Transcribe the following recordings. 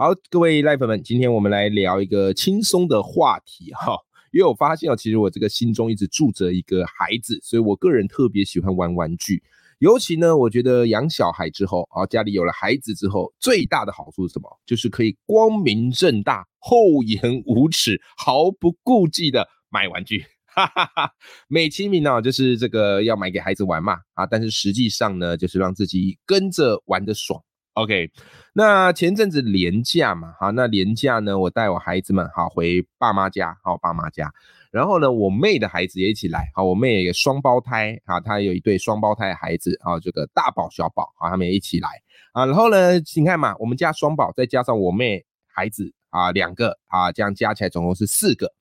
好，各位 Life 们，今天我们来聊一个轻松的话题哈，因为我发现哦，其实我这个心中一直住着一个孩子，所以我个人特别喜欢玩玩具。尤其呢，我觉得养小孩之后啊，家里有了孩子之后，最大的好处是什么？就是可以光明正大、厚颜无耻、毫不顾忌的买玩具。哈哈哈，美其名呢，就是这个要买给孩子玩嘛啊，但是实际上呢，就是让自己跟着玩的爽。OK，那前阵子连假嘛，好，那连假呢，我带我孩子们好回爸妈家，好爸妈家，然后呢，我妹的孩子也一起来，好，我妹有一个双胞胎，啊，她有一对双胞胎孩子，啊，这个大宝小宝，啊，他们也一起来，啊，然后呢，你看嘛，我们家双宝再加上我妹孩子啊，两个啊，这样加起来总共是四个。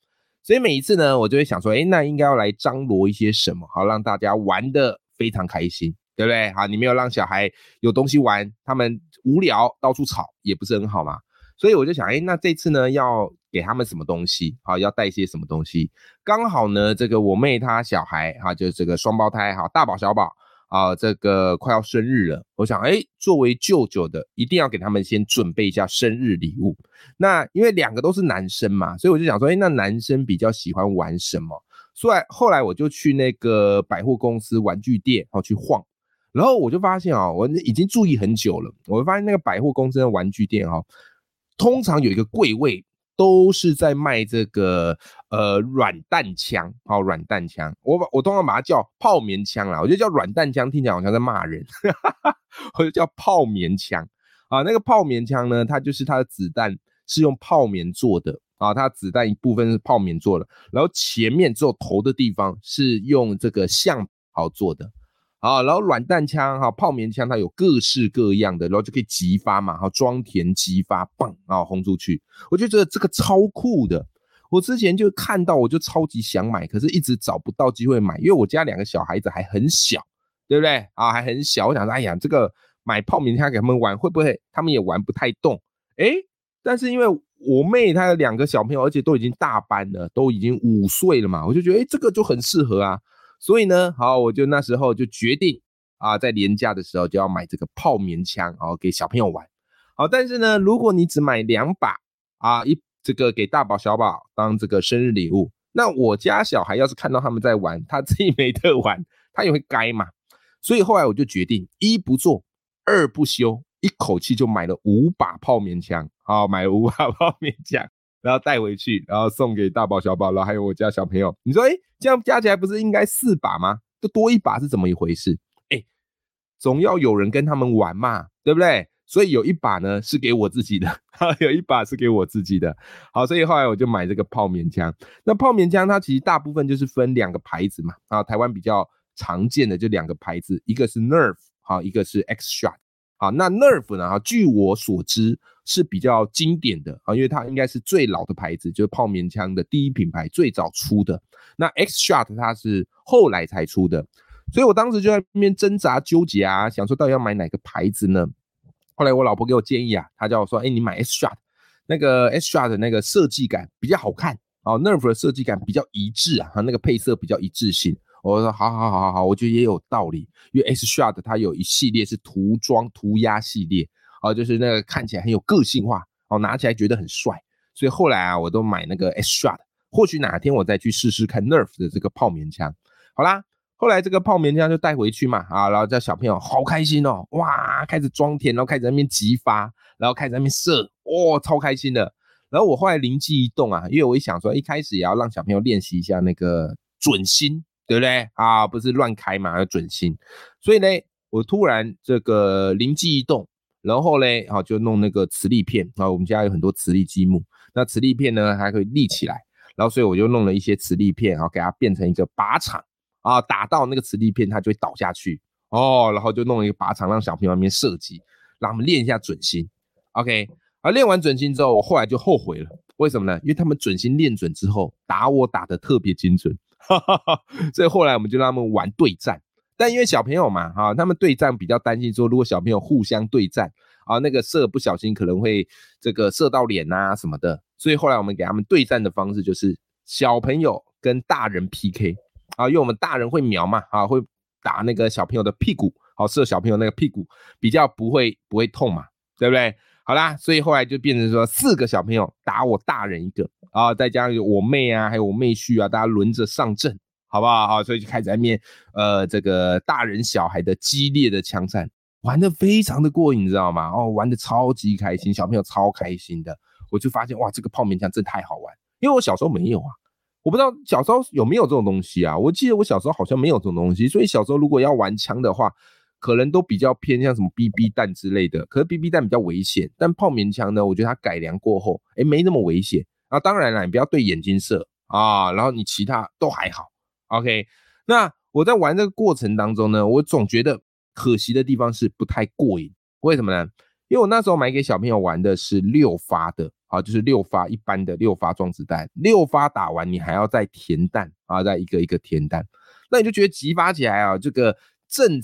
所以每一次呢，我就会想说，哎，那应该要来张罗一些什么，好让大家玩的非常开心，对不对？好，你没有让小孩有东西玩，他们无聊到处吵，也不是很好嘛。所以我就想，哎，那这次呢，要给他们什么东西？好，要带些什么东西？刚好呢，这个我妹她小孩哈，就是这个双胞胎哈，大宝小宝啊，这个快要生日了，我想，哎，作为舅舅的，一定要给他们先准备一下生日礼物。那因为两个都是男生嘛，所以我就想说，哎，那男生比较喜欢玩什么？所以后来我就去那个百货公司玩具店，然后去晃，然后我就发现啊、我已经注意很久了，我发现那个百货公司的玩具店哈、通常有一个柜位都是在卖这个呃软弹枪，好、软弹枪，我把我通常把它叫泡棉枪啦，我就叫软弹枪，听起来好像在骂人，哈哈哈我就叫泡棉枪啊。那个泡棉枪呢，它就是它的子弹是用泡棉做的啊，它子弹一部分是泡棉做的，然后前面只有头的地方是用这个橡好做的。啊，然后软弹枪哈，泡棉枪它有各式各样的，然后就可以击发嘛，哈，装填击发，棒，然后轰出去。我就觉得这个超酷的。我之前就看到，我就超级想买，可是一直找不到机会买，因为我家两个小孩子还很小，对不对啊？还很小，我想说，哎呀，这个买泡棉枪给他们玩，会不会他们也玩不太动？哎，但是因为我妹她有两个小朋友，而且都已经大班了，都已经五岁了嘛，我就觉得，哎，这个就很适合啊。所以呢，好，我就那时候就决定啊，在年假的时候就要买这个泡棉枪，好给小朋友玩。好，但是呢，如果你只买两把啊，一这个给大宝小宝当这个生日礼物，那我家小孩要是看到他们在玩，他自己没得玩，他也会该嘛。所以后来我就决定一不做，二不休，一口气就买了五把泡棉枪，好，买五把 泡棉枪。然后带回去，然后送给大宝、小宝，然后还有我家小朋友。你说，哎，这样加起来不是应该四把吗？就多一把是怎么一回事？哎，总要有人跟他们玩嘛，对不对？所以有一把呢是给我自己的，有一把是给我自己的。好，所以后来我就买这个泡棉枪。那泡棉枪它其实大部分就是分两个牌子嘛，啊，台湾比较常见的就两个牌子，一个是 Nerf，好，一个是 X Shot。好，那 Nerf 呢？哈，据我所知是比较经典的啊，因为它应该是最老的牌子，就是泡棉枪的第一品牌，最早出的。那 X Shot 它是后来才出的，所以我当时就在那边挣扎纠结啊，想说到底要买哪个牌子呢？后来我老婆给我建议啊，她叫我说，哎，你买 X Shot，那个 X Shot 的那个设计感比较好看，哦，Nerf 的设计感比较一致啊，它那个配色比较一致性。我说好好好好好，我觉得也有道理，因为 X Shot 它有一系列是涂装涂鸦系列，哦，就是那个看起来很有个性化，哦，拿起来觉得很帅，所以后来啊，我都买那个 S Shot，或许哪天我再去试试看 Nerf 的这个泡棉枪。好啦，后来这个泡棉枪就带回去嘛，啊，然后叫小朋友好开心哦，哇，开始装填，然后开始那边激发，然后开始那边射，哇，超开心的。然后我后来灵机一动啊，因为我一想说，一开始也要让小朋友练习一下那个准心。对不对啊？不是乱开嘛，要准心。所以呢，我突然这个灵机一动，然后嘞，好就弄那个磁力片啊。我们家有很多磁力积木，那磁力片呢还可以立起来。然后所以我就弄了一些磁力片，然后给它变成一个靶场啊，打到那个磁力片它就会倒下去哦。然后就弄一个靶场，让小朋友那边射击，让他们练一下准心。OK，而练完准心之后，我后来就后悔了。为什么呢？因为他们准心练准之后，打我打的特别精准，哈哈哈所以后来我们就让他们玩对战。但因为小朋友嘛，哈，他们对战比较担心说，如果小朋友互相对战啊，那个射不小心可能会这个射到脸呐什么的，所以后来我们给他们对战的方式就是小朋友跟大人 PK 啊，因为我们大人会瞄嘛，啊，会打那个小朋友的屁股，好射小朋友那个屁股比较不会不会痛嘛，对不对？好啦，所以后来就变成说四个小朋友打我大人一个啊，再加上我妹啊，还有我妹婿啊，大家轮着上阵。好不好？好，所以就开始在面，呃，这个大人小孩的激烈的枪战，玩的非常的过瘾，你知道吗？哦，玩的超级开心，小朋友超开心的。我就发现，哇，这个泡棉枪真太好玩，因为我小时候没有啊，我不知道小时候有没有这种东西啊。我记得我小时候好像没有这种东西，所以小时候如果要玩枪的话，可能都比较偏向什么 BB 弹之类的。可是 BB 弹比较危险，但泡棉枪呢，我觉得它改良过后，哎，没那么危险。啊，当然了，你不要对眼睛射啊，然后你其他都还好。OK，那我在玩这个过程当中呢，我总觉得可惜的地方是不太过瘾。为什么呢？因为我那时候买给小朋友玩的是六发的，啊，就是六发一般的六发装子弹，六发打完你还要再填弹啊，再一个一个填弹，那你就觉得激发起来啊，这个正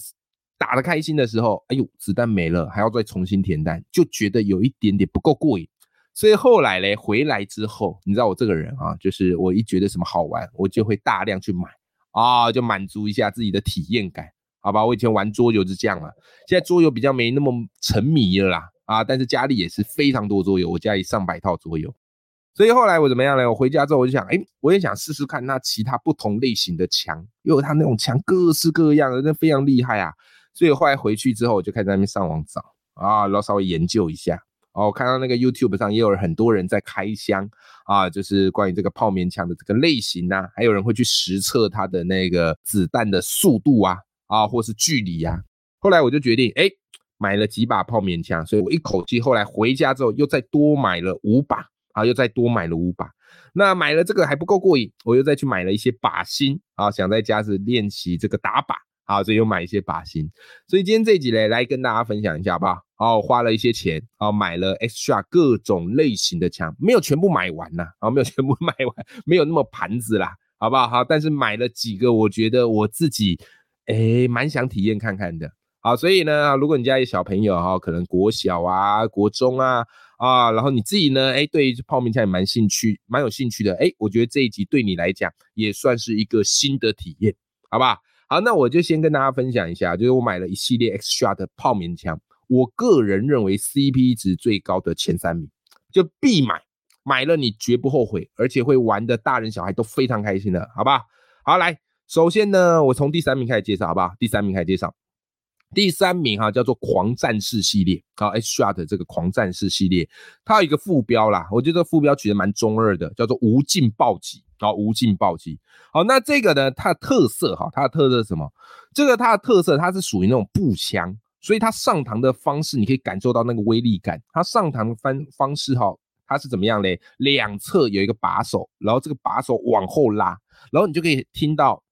打的开心的时候，哎呦，子弹没了，还要再重新填弹，就觉得有一点点不够过瘾。所以后来嘞，回来之后，你知道我这个人啊，就是我一觉得什么好玩，我就会大量去买啊，就满足一下自己的体验感，好吧？我以前玩桌游是这样嘛，现在桌游比较没那么沉迷了啦，啊，但是家里也是非常多桌游，我家里上百套桌游。所以后来我怎么样呢？我回家之后我就想，哎，我也想试试看那其他不同类型的枪，因为它那种枪各式各样的，那非常厉害啊。所以后来回去之后，我就开始在那边上网找啊，然后稍微研究一下。哦，我看到那个 YouTube 上也有很多人在开箱啊，就是关于这个泡棉枪的这个类型呐，还有人会去实测它的那个子弹的速度啊，啊，或是距离啊。后来我就决定，哎，买了几把泡棉枪，所以我一口气后来回家之后又再多买了五把啊，又再多买了五把。那买了这个还不够过瘾，我又再去买了一些靶心啊，想在家是练习这个打靶。好，所以又买一些靶心，所以今天这一集呢，来跟大家分享一下，好不好？好，花了一些钱，好，买了 extra 各种类型的枪，没有全部买完呐，好，没有全部 买完，没有那么盘子啦，好不好？好，但是买了几个，我觉得我自己，哎，蛮想体验看看的。好，所以呢，如果你家有小朋友哈，可能国小啊、国中啊，啊，然后你自己呢，哎，对泡面枪也蛮兴趣，蛮有兴趣的，哎，我觉得这一集对你来讲也算是一个新的体验，好不好？好，那我就先跟大家分享一下，就是我买了一系列 X Shot 泡棉枪，我个人认为 CP 值最高的前三名，就必买，买了你绝不后悔，而且会玩的大人小孩都非常开心的，好吧？好，来，首先呢，我从第三名开始介绍，好不好？第三名开始介绍，第三名哈叫做狂战士系列，好，X Shot 这个狂战士系列，它有一个副标啦，我觉得副标取得蛮中二的，叫做无尽暴击。然后，无尽暴击。好，那这个呢？它的特色哈，它的特色是什么？这个它的特色，它是属于那种步枪，所以它上膛的方式，你可以感受到那个威力感。它上膛方方式哈，它是怎么样嘞？两侧有一个把手，然后这个把手往后拉，然后你就可以听到。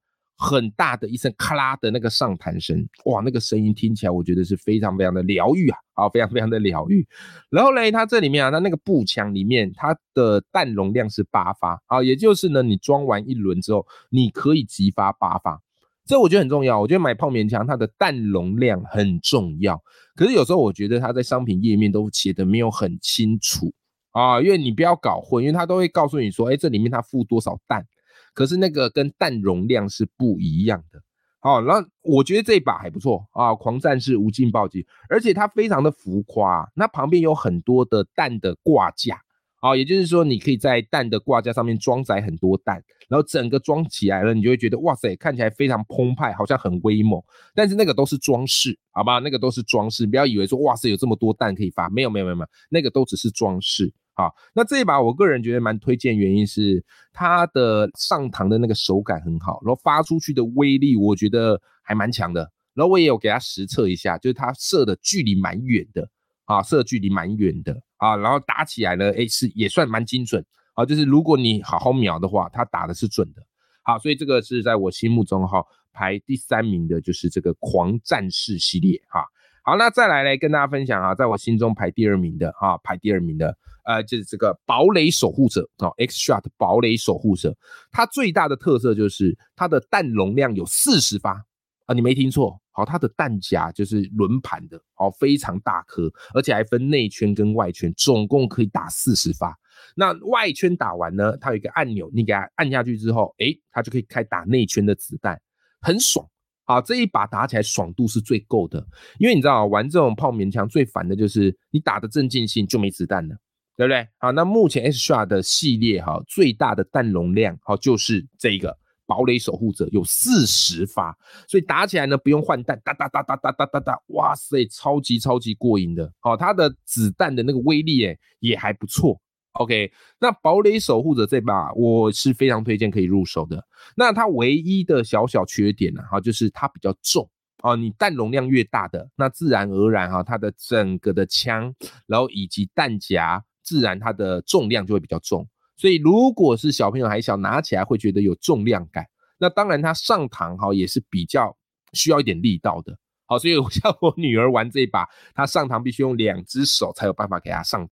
很大的一声咔啦的那个上弹声，哇，那个声音听起来我觉得是非常非常的疗愈啊，啊，非常非常的疗愈。然后呢，它这里面啊，它那个步枪里面，它的弹容量是八发啊，也就是呢，你装完一轮之后，你可以激发八发，这我觉得很重要。我觉得买泡棉枪，它的弹容量很重要。可是有时候我觉得它在商品页面都写的没有很清楚啊，因为你不要搞混，因为它都会告诉你说，哎，这里面它附多少弹。可是那个跟弹容量是不一样的，好，那我觉得这一把还不错啊，狂战士无尽暴击，而且它非常的浮夸，那旁边有很多的弹的挂架，啊，也就是说你可以在弹的挂架上面装载很多弹，然后整个装起来了，你就会觉得哇塞，看起来非常澎湃，好像很威猛，但是那个都是装饰，好吧，那个都是装饰，不要以为说哇塞有这么多弹可以发，没有没有没有没有，那个都只是装饰。好，那这一把我个人觉得蛮推荐，原因是它的上膛的那个手感很好，然后发出去的威力我觉得还蛮强的。然后我也有给它实测一下，就是它射的距离蛮远的，啊，射距离蛮远的啊，然后打起来呢，哎，是也算蛮精准啊，就是如果你好好瞄的话，它打的是准的。好，所以这个是在我心目中哈排第三名的，就是这个狂战士系列哈。好，那再来呢，跟大家分享啊，在我心中排第二名的哈，排第二名的。呃，就是这个堡垒守护者哦，X Shot 堡垒守护者，它最大的特色就是它的弹容量有四十发啊，你没听错，好，它的弹夹就是轮盘的，好，非常大颗，而且还分内圈跟外圈，总共可以打四十发。那外圈打完呢，它有一个按钮，你给它按下去之后，诶，它就可以开打内圈的子弹，很爽。好，这一把打起来爽度是最够的，因为你知道玩这种泡棉枪最烦的就是你打的正尽兴就没子弹了。对不对？好，那目前 ssr 的系列哈，最大的弹容量好就是这个堡垒守护者有四十发，所以打起来呢不用换弹，哒哒哒哒哒哒哒哒，哇塞，超级超级过瘾的。好，它的子弹的那个威力诶也还不错。OK，那堡垒守护者这把我是非常推荐可以入手的。那它唯一的小小缺点呢，哈，就是它比较重哦。你弹容量越大的，那自然而然哈，它的整个的枪，然后以及弹夹。自然它的重量就会比较重，所以如果是小朋友还小，拿起来会觉得有重量感。那当然它上膛哈也是比较需要一点力道的。好，所以 像我女儿玩这一把，她上膛必须用两只手才有办法给她上。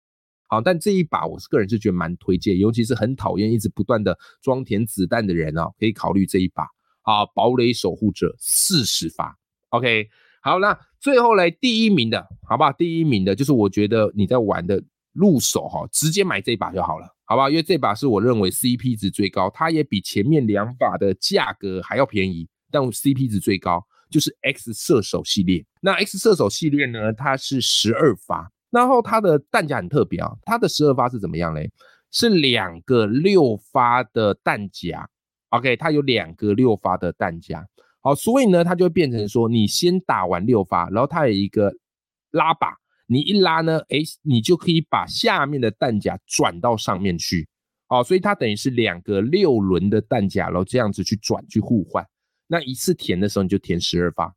好，但这一把我是个人是觉得蛮推荐，尤其是很讨厌一直不断的装填子弹的人哦，可以考虑这一把。好，堡垒守护者四十发，OK。好，那最后来第一名的，好不好？第一名的就是我觉得你在玩的。入手哈，直接买这一把就好了，好吧？因为这把是我认为 CP 值最高，它也比前面两把的价格还要便宜，但 CP 值最高就是 X 射手系列。那 X 射手系列呢，它是十二发，然后它的弹夹很特别啊，它的十二发是怎么样嘞？是两个六发的弹夹，OK，它有两个六发的弹夹，好，所以呢，它就会变成说，你先打完六发，然后它有一个拉把。你一拉呢，哎，你就可以把下面的弹夹转到上面去，好，所以它等于是两个六轮的弹夹，然后这样子去转去互换。那一次填的时候你就填十二发，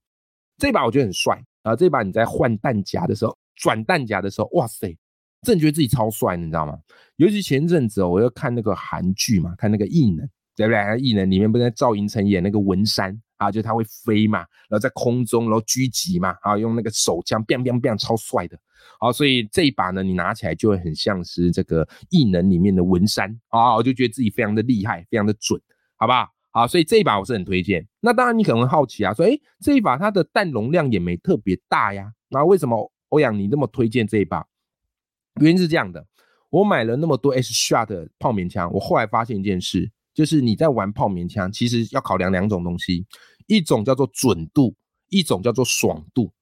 这把我觉得很帅啊！这把你在换弹夹的时候，转弹夹的时候，哇塞，真觉得自己超帅，你知道吗？尤其前阵子哦，我要看那个韩剧嘛，看那个异能，对不对？异能里面不是赵寅成演那个文山。啊，就他会飞嘛，然后在空中，然后狙击嘛，啊，用那个手枪 biu biu biu 超帅的。好，所以这一把呢，你拿起来就会很像是这个异能里面的文山啊，我就觉得自己非常的厉害，非常的准，好不好？好，所以这一把我是很推荐。那当然你可能会好奇啊，说，哎，这一把它的弹容量也没特别大呀，那为什么欧阳你那么推荐这一把？原因是这样的，我买了那么多 S shot 泡棉枪，我后来发现一件事，就是你在玩泡棉枪，其实要考量两种东西。一种叫做准度，一种叫做爽度。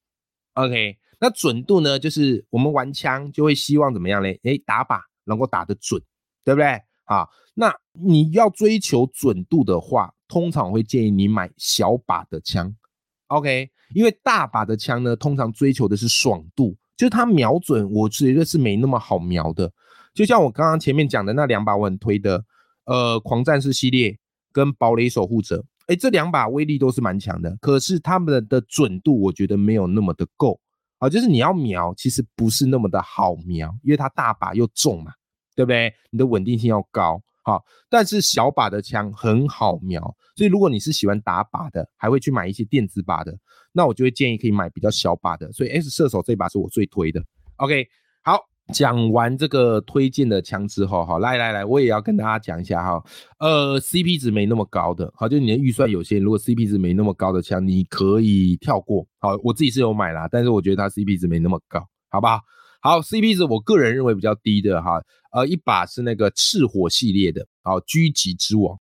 OK，那准度呢，就是我们玩枪就会希望怎么样嘞？诶，打靶能够打得准，对不对？好，那你要追求准度的话，通常会建议你买小把的枪。OK，因为大把的枪呢，通常追求的是爽度，就是它瞄准，我觉得是没那么好瞄的。就像我刚刚前面讲的那两把我很推的，呃，狂战士系列跟堡垒守护者。哎，这两把威力都是蛮强的，可是他们的准度我觉得没有那么的够啊，就是你要瞄，其实不是那么的好瞄，因为它大把又重嘛，对不对？你的稳定性要高，好，但是小把的枪很好瞄，所以如果你是喜欢打靶的，还会去买一些电子靶的，那我就会建议可以买比较小把的，所以 S 射手这把是我最推的。OK，讲完这个推荐的枪之后，哈，来来来，我也要跟大家讲一下哈，呃，CP 值没那么高的，好，就你的预算有限，如果 CP 值没那么高的枪，你可以跳过。好，我自己是有买啦，但是我觉得它 CP 值没那么高，好不好？，CP 值我个人认为比较低的哈，呃，一把是那个赤火系列的，好，狙击之王。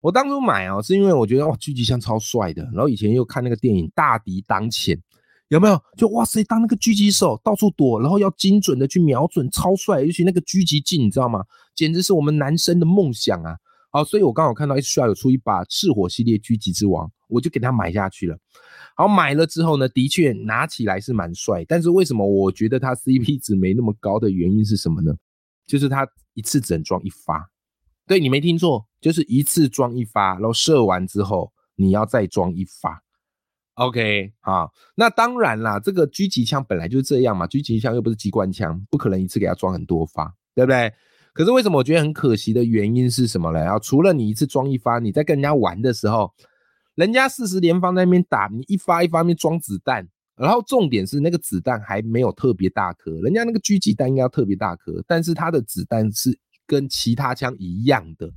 我当初买啊，是因为我觉得哇，狙击枪超帅的，然后以前又看那个电影《大敌当前》。有没有？就哇塞，当那个狙击手到处躲，然后要精准的去瞄准，超帅！尤其那个狙击镜，你知道吗？简直是我们男生的梦想啊！好，所以我刚好看到 H R 有出一把赤火系列狙击之王，我就给他买下去了。好，买了之后呢，的确拿起来是蛮帅，但是为什么我觉得它 CP 值没那么高的原因是什么呢？就是它一次只能装一发。对你没听错，就是一次装一发，然后射完之后你要再装一发。OK，好，那当然啦，这个狙击枪本来就是这样嘛，狙击枪又不是机关枪，不可能一次给它装很多发，对不对？可是为什么我觉得很可惜的原因是什么呢？啊，除了你一次装一发，你在跟人家玩的时候，人家四十连发在那边打，你一发一发那边装子弹，然后重点是那个子弹还没有特别大颗，人家那个狙击弹应该要特别大颗，但是它的子弹是跟其他枪一样的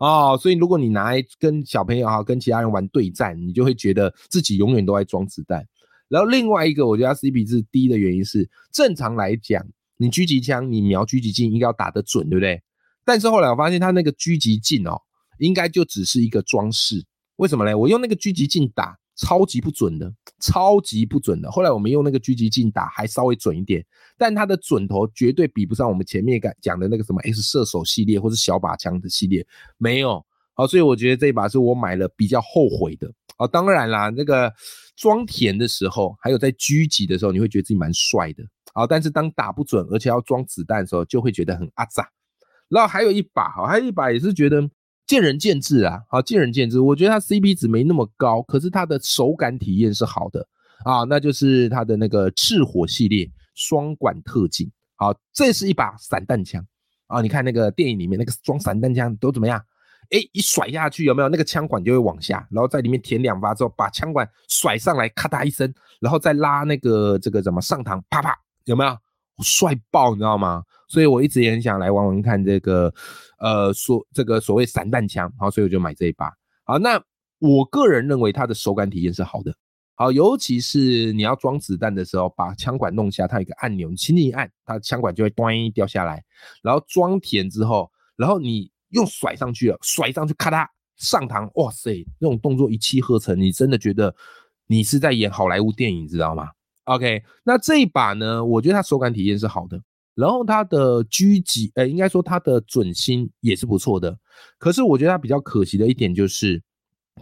哦，所以如果你拿来跟小朋友啊跟其他人玩对战，你就会觉得自己永远都在装子弹。然后另外一个我觉得 CP 值低的原因是，正常来讲，你狙击枪你瞄狙击镜应该要打得准，对不对？但是后来我发现他那个狙击镜哦，应该就只是一个装饰。为什么嘞？我用那个狙击镜打。超级不准的，超级不准的。后来我们用那个狙击镜打，还稍微准一点，但它的准头绝对比不上我们前面讲讲的那个什么 S 射手系列或是小把枪的系列，没有。好，所以我觉得这一把是我买了比较后悔的。哦，当然啦，那个装填的时候，还有在狙击的时候，你会觉得自己蛮帅的。好，但是当打不准，而且要装子弹的时候，就会觉得很阿杂。然后还有一把，哈，还有一把也是觉得。见仁见智啊，好，见仁见智。我觉得它 CP 值没那么高，可是它的手感体验是好的啊，那就是它的那个赤火系列双管特警。好，这是一把散弹枪啊，你看那个电影里面那个装散弹枪都怎么样？哎，一甩下去有没有？那个枪管就会往下，然后在里面填两发之后，把枪管甩上来，咔嗒一声，然后再拉那个这个怎么上膛，啪啪，有没有？帅爆，你知道吗？所以我一直也很想来玩玩看这个，呃，所这个所谓散弹枪，好，所以我就买这一把。好，那我个人认为它的手感体验是好的，好，尤其是你要装子弹的时候，把枪管弄下，它有一个按钮，你轻轻一按，它枪管就会咚掉下来。然后装填之后，然后你又甩上去了，甩上去咔嗒上膛，哇塞，那种动作一气呵成，你真的觉得你是在演好莱坞电影，知道吗？OK，那这一把呢？我觉得它手感体验是好的，然后它的狙击，呃，应该说它的准心也是不错的。可是我觉得它比较可惜的一点就是，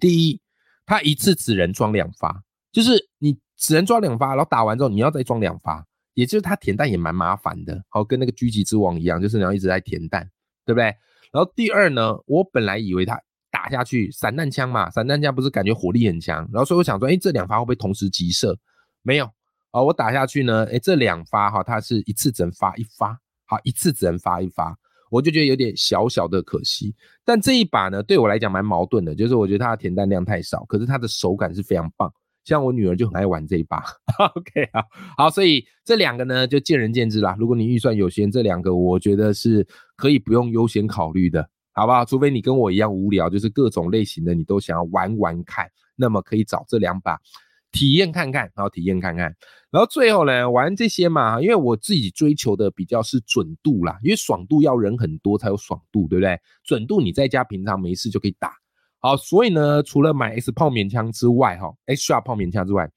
第一，它一次只能装两发，就是你只能装两发，然后打完之后你要再装两发，也就是它填弹也蛮麻烦的，好，跟那个狙击之王一样，就是你要一直在填弹，对不对？然后第二呢，我本来以为它打下去散弹枪嘛，散弹枪不是感觉火力很强，然后所以我想说，哎，这两发会不会同时急射？没有。好，我打下去呢，哎，这两发哈，它是一次只能发一发，好，一次只能发一发，我就觉得有点小小的可惜。但这一把呢，对我来讲蛮矛盾的，就是我觉得它的填弹量太少，可是它的手感是非常棒。像我女儿就很爱玩这一把。OK 啊，好，所以这两个呢就见仁见智啦。如果你预算有限，这两个我觉得是可以不用优先考虑的，好不好？除非你跟我一样无聊，就是各种类型的你都想要玩玩看，那么可以找这两把。体验看看，然后体验看看，然后最后呢，玩这些嘛，因为我自己追求的比较是准度啦，因为爽度要人很多才有爽度，对不对？准度你在家平常没事就可以打，好，所以呢，除了买 S 泡棉枪之外，哈，H R 泡棉枪之外，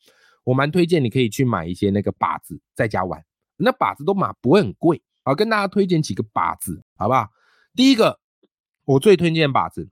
我蛮推荐你可以去买一些那个靶子在家玩，那靶子都买不会很贵，好，跟大家推荐几个靶子，好不好？第一个，我最推荐靶子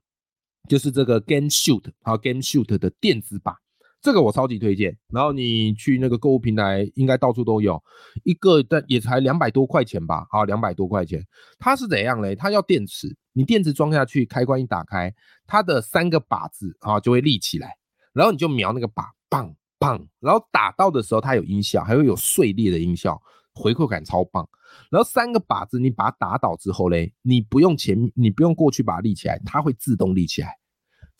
就是这个 Game Shoot，好，Game Shoot 的电子靶。这个我超级推荐，然后你去那个购物平台，应该到处都有，一个但也才两百多块钱吧，啊，两百多块钱。它是怎样嘞？它要电池，你电池装下去，开关一打开，它的三个靶子啊就会立起来，然后你就瞄那个靶，棒棒，然后打到的时候它有音效，还会有碎裂的音效，回馈感超棒。然后三个靶子你把它打倒之后嘞，你不用前，你不用过去把它立起来，它会自动立起来。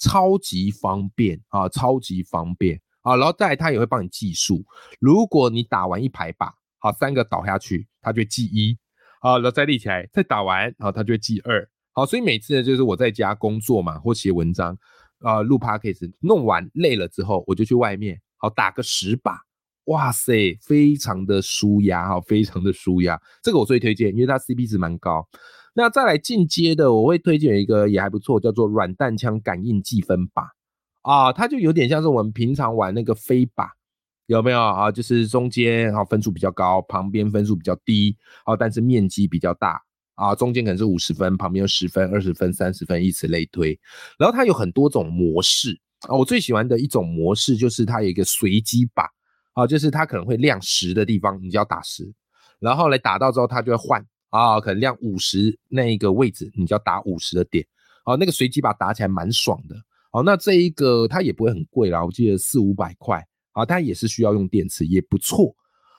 超级方便啊，超级方便。啊，然后再它也会帮你计数。如果你打完一排靶，好，三个倒下去，它就记一，好，然后再立起来，再打完，好，它就记二，好，所以每次呢，就是我在家工作嘛，或写文章啊，录 podcast，弄完累了之后，我就去外面，好，打个十把，哇塞，非常的舒压哈，非常的舒压，这个我最推荐，因为它 CP 值蛮高。那再来进阶的，我会推荐一个也还不错，叫做软弹枪感应计分靶啊，它就有点像是我们平常玩那个飞靶，有没有啊？就是中间啊分数比较高，旁边分数比较低，啊，但是面积比较大啊，中间可能是五十分，旁边有十分、二十分、三十分，以此类推。然后它有很多种模式啊，我最喜欢的一种模式就是它有一个随机靶啊，就是它可能会亮十的地方，你就要打十，然后来打到之后它就会换。啊，可能亮五十那一个位置，你就要打五十的点。好，那个随机把打起来蛮爽的。好，那这一个它也不会很贵啦，我记得四五百块。啊，它也是需要用电池，也不错。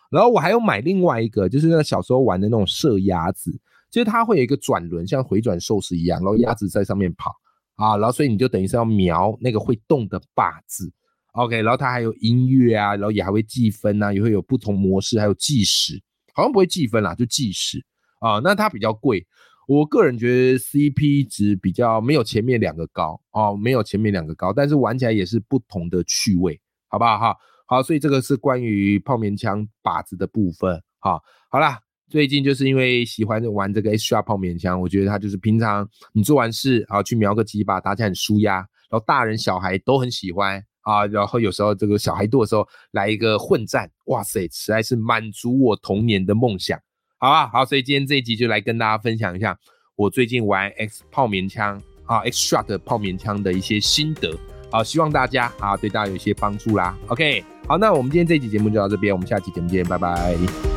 然后我还有买另外一个，就是那小时候玩的那种射鸭子，就是它会有一个转轮，像回转寿司一样，然后鸭子在上面跑啊，然后所以你就等于是要瞄那个会动的靶子 OK，然后它还有音乐啊，然后也还会计分啊，也会有不同模式，还有计时，好像不会计分啦，就计时啊。那它比较贵，我个人觉得 CP 值比较没有前面两个高哦，没有前面两个高，但是玩起来也是不同的趣味，好不好哈？好，所以这个是关于泡棉枪靶子的部分。好，好啦，最近就是因为喜欢玩这个 HR 泡棉枪，我觉得它就是平常你做完事啊，去瞄个几把，打起来很舒压，然后大人小孩都很喜欢。啊，然后有时候这个小孩多的时候来一个混战，哇塞，实在是满足我童年的梦想，好啊？好，所以今天这一集就来跟大家分享一下我最近玩 X 泡棉枪啊，X Shot 泡棉枪的一些心得，好，希望大家啊对大家有一些帮助啦。OK，好，那我们今天这一集节目就到这边，我们下期节目见，拜拜。